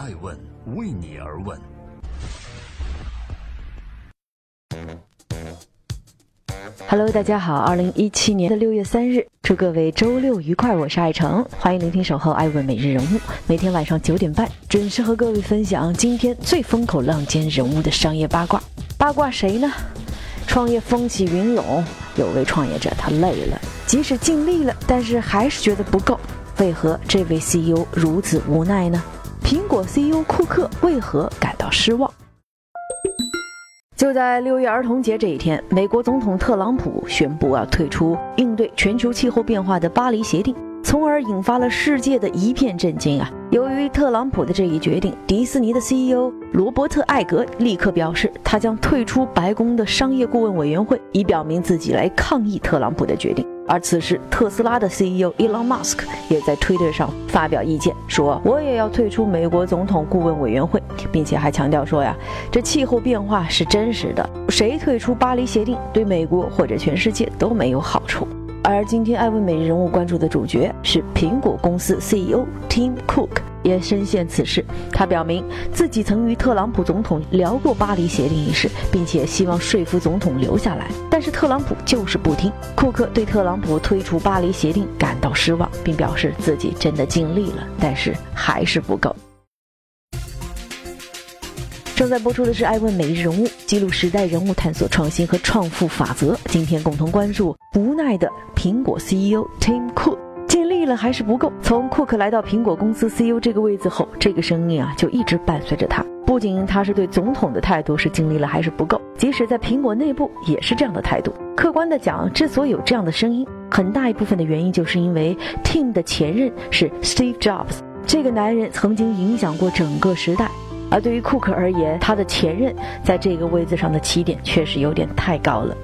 爱问为你而问。Hello，大家好，二零一七年的六月三日，祝各位周六愉快。我是爱成，欢迎聆听守候爱问每日人物，每天晚上九点半准时和各位分享今天最风口浪尖人物的商业八卦。八卦谁呢？创业风起云涌，有位创业者他累了，即使尽力了，但是还是觉得不够。为何这位 CEO 如此无奈呢？苹果 CEO 库克为何感到失望？就在六一儿童节这一天，美国总统特朗普宣布要退出应对全球气候变化的巴黎协定，从而引发了世界的一片震惊啊！由于特朗普的这一决定，迪士尼的 CEO 罗伯特·艾格立刻表示，他将退出白宫的商业顾问委员会，以表明自己来抗议特朗普的决定。而此时，特斯拉的 CEO Elon Musk 也在推特上发表意见，说我也要退出美国总统顾问委员会，并且还强调说呀，这气候变化是真实的，谁退出巴黎协定对美国或者全世界都没有好处。而今天艾问每日人物关注的主角是苹果公司 CEO Tim Cook。也深陷此事。他表明自己曾与特朗普总统聊过巴黎协定一事，并且希望说服总统留下来，但是特朗普就是不听。库克对特朗普退出巴黎协定感到失望，并表示自己真的尽力了，但是还是不够。正在播出的是《爱问每日人物》，记录时代人物，探索创新和创富法则。今天共同关注无奈的苹果 CEO Tim Cook。尽力了还是不够。从库克来到苹果公司 CEO 这个位子后，这个声音啊就一直伴随着他。不仅他是对总统的态度是尽力了还是不够，即使在苹果内部也是这样的态度。客观的讲，之所以有这样的声音，很大一部分的原因就是因为 Tim 的前任是 Steve Jobs，这个男人曾经影响过整个时代。而对于库克而言，他的前任在这个位子上的起点确实有点太高了。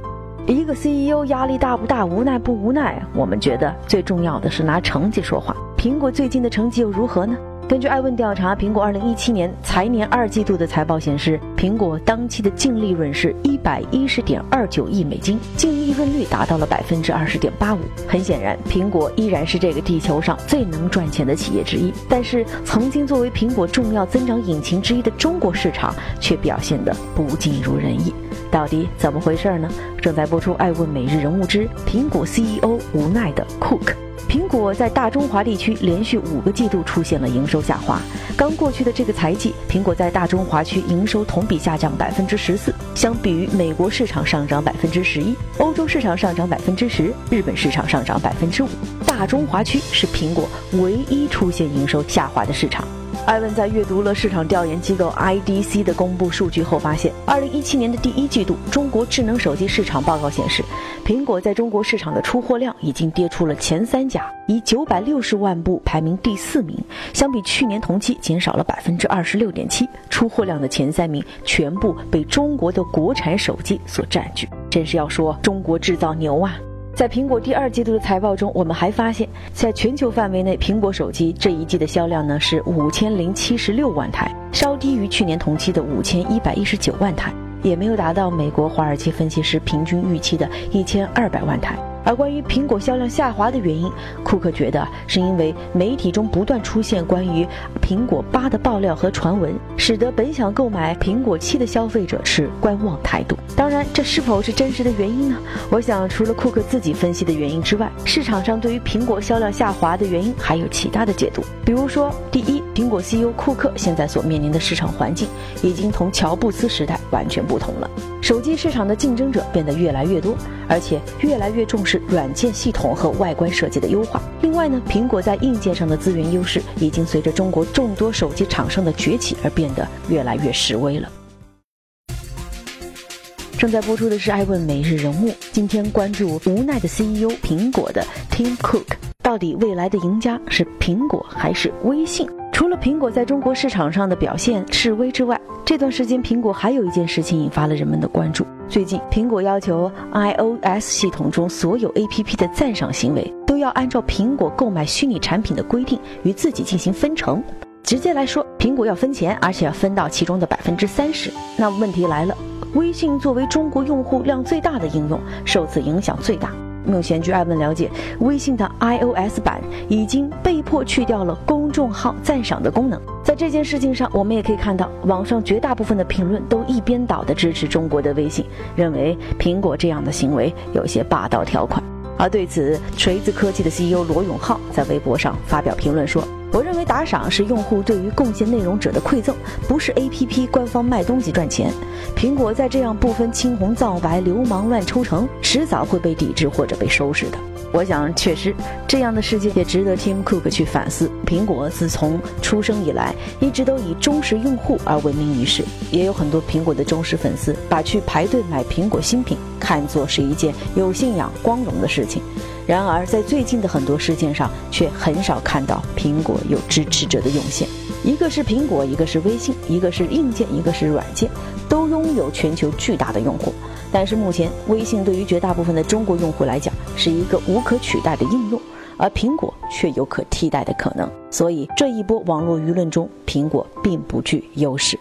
一个 CEO 压力大不大，无奈不无奈？我们觉得最重要的是拿成绩说话。苹果最近的成绩又如何呢？根据艾问调查，苹果2017年财年二季度的财报显示，苹果当期的净利润是一百一十点二九亿美金，净利润率达到了百分之二十点八五。很显然，苹果依然是这个地球上最能赚钱的企业之一。但是，曾经作为苹果重要增长引擎之一的中国市场，却表现得不尽如人意。到底怎么回事呢？正在播出《爱问每日人物之苹果 CEO 无奈的 Cook》。苹果在大中华地区连续五个季度出现了营收下滑。刚过去的这个财季，苹果在大中华区营收同比下降百分之十四，相比于美国市场上涨百分之十一，欧洲市场上涨百分之十，日本市场上涨百分之五。大中华区是苹果唯一出现营收下滑的市场。艾文在阅读了市场调研机构 IDC 的公布数据后发现，二零一七年的第一季度中国智能手机市场报告显示，苹果在中国市场的出货量已经跌出了前三甲，以九百六十万部排名第四名，相比去年同期减少了百分之二十六点七。出货量的前三名全部被中国的国产手机所占据，真是要说中国制造牛啊！在苹果第二季度的财报中，我们还发现，在全球范围内，苹果手机这一季的销量呢是五千零七十六万台，稍低于去年同期的五千一百一十九万台，也没有达到美国华尔街分析师平均预期的一千二百万台。而关于苹果销量下滑的原因，库克觉得是因为媒体中不断出现关于苹果八的爆料和传闻，使得本想购买苹果七的消费者持观望态度。当然，这是否是真实的原因呢？我想，除了库克自己分析的原因之外，市场上对于苹果销量下滑的原因还有其他的解读。比如说，第一，苹果 CEO 库克现在所面临的市场环境已经同乔布斯时代完全不同了，手机市场的竞争者变得越来越多，而且越来越重视。软件系统和外观设计的优化。另外呢，苹果在硬件上的资源优势已经随着中国众多手机厂商的崛起而变得越来越示威了。正在播出的是《爱问每日人物》，今天关注无奈的 CEO 苹果的 Tim Cook，到底未来的赢家是苹果还是微信？除了苹果在中国市场上的表现示威之外，这段时间苹果还有一件事情引发了人们的关注。最近，苹果要求 iOS 系统中所有 APP 的赞赏行为都要按照苹果购买虚拟产品的规定与自己进行分成。直接来说，苹果要分钱，而且要分到其中的百分之三十。那问题来了。微信作为中国用户量最大的应用，受此影响最大。目前据艾文了解，微信的 iOS 版已经被迫去掉了公众号赞赏的功能。在这件事情上，我们也可以看到，网上绝大部分的评论都一边倒的支持中国的微信，认为苹果这样的行为有些霸道条款。而对此，锤子科技的 CEO 罗永浩在微博上发表评论说：“我认为打赏是用户对于贡献内容者的馈赠，不是 APP 官方卖东西赚钱。苹果在这样不分青红皂白、流氓乱抽成，迟早会被抵制或者被收拾的。”我想，确实，这样的事件也值得 Tim Cook 去反思。苹果自从出生以来，一直都以忠实用户而闻名于世。也有很多苹果的忠实粉丝，把去排队买苹果新品看作是一件有信仰、光荣的事情。然而，在最近的很多事件上，却很少看到苹果有支持者的涌现。一个是苹果，一个是微信，一个是硬件，一个是软件，都拥有全球巨大的用户。但是目前，微信对于绝大部分的中国用户来讲是一个无可取代的应用，而苹果却有可替代的可能。所以这一波网络舆论中，苹果并不具优势。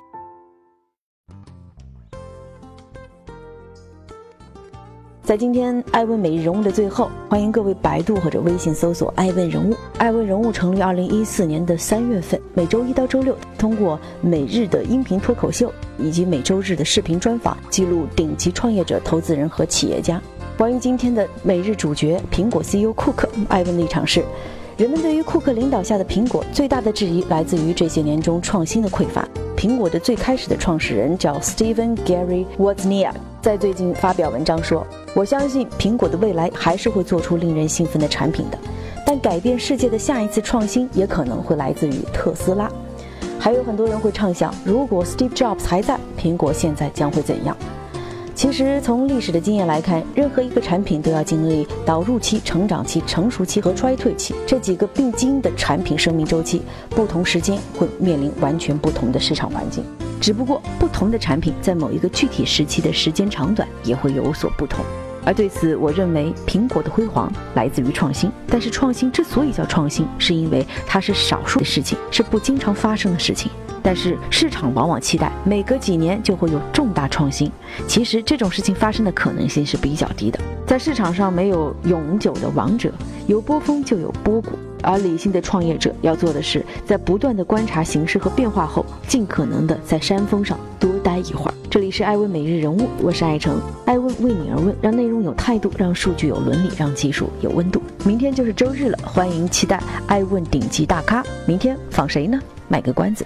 在今天爱问每日人物的最后，欢迎各位百度或者微信搜索“爱问人物”。爱问人物成立二零一四年的三月份，每周一到周六通过每日的音频脱口秀以及每周日的视频专访，记录顶级创业者、投资人和企业家。关于今天的每日主角——苹果 CEO 库克，爱问的一场是：人们对于库克领导下的苹果最大的质疑来自于这些年中创新的匮乏。苹果的最开始的创始人叫 Stephen Gary Wozniak，在最近发表文章说。我相信苹果的未来还是会做出令人兴奋的产品的，但改变世界的下一次创新也可能会来自于特斯拉。还有很多人会畅想，如果 Steve Jobs 还在，苹果现在将会怎样？其实从历史的经验来看，任何一个产品都要经历导入期、成长期、成熟期和衰退期这几个必经的产品生命周期，不同时间会面临完全不同的市场环境。只不过不同的产品在某一个具体时期的时间长短也会有所不同。而对此，我认为苹果的辉煌来自于创新。但是创新之所以叫创新，是因为它是少数的事情，是不经常发生的事情。但是市场往往期待每隔几年就会有重大创新，其实这种事情发生的可能性是比较低的。在市场上没有永久的王者，有波峰就有波谷。而理性的创业者要做的是，在不断的观察形势和变化后，尽可能的在山峰上多待一会儿。这里是艾问每日人物，我是艾诚，艾问为你而问，让内容有态度，让数据有伦理，让技术有温度。明天就是周日了，欢迎期待艾问顶级大咖。明天访谁呢？卖个关子，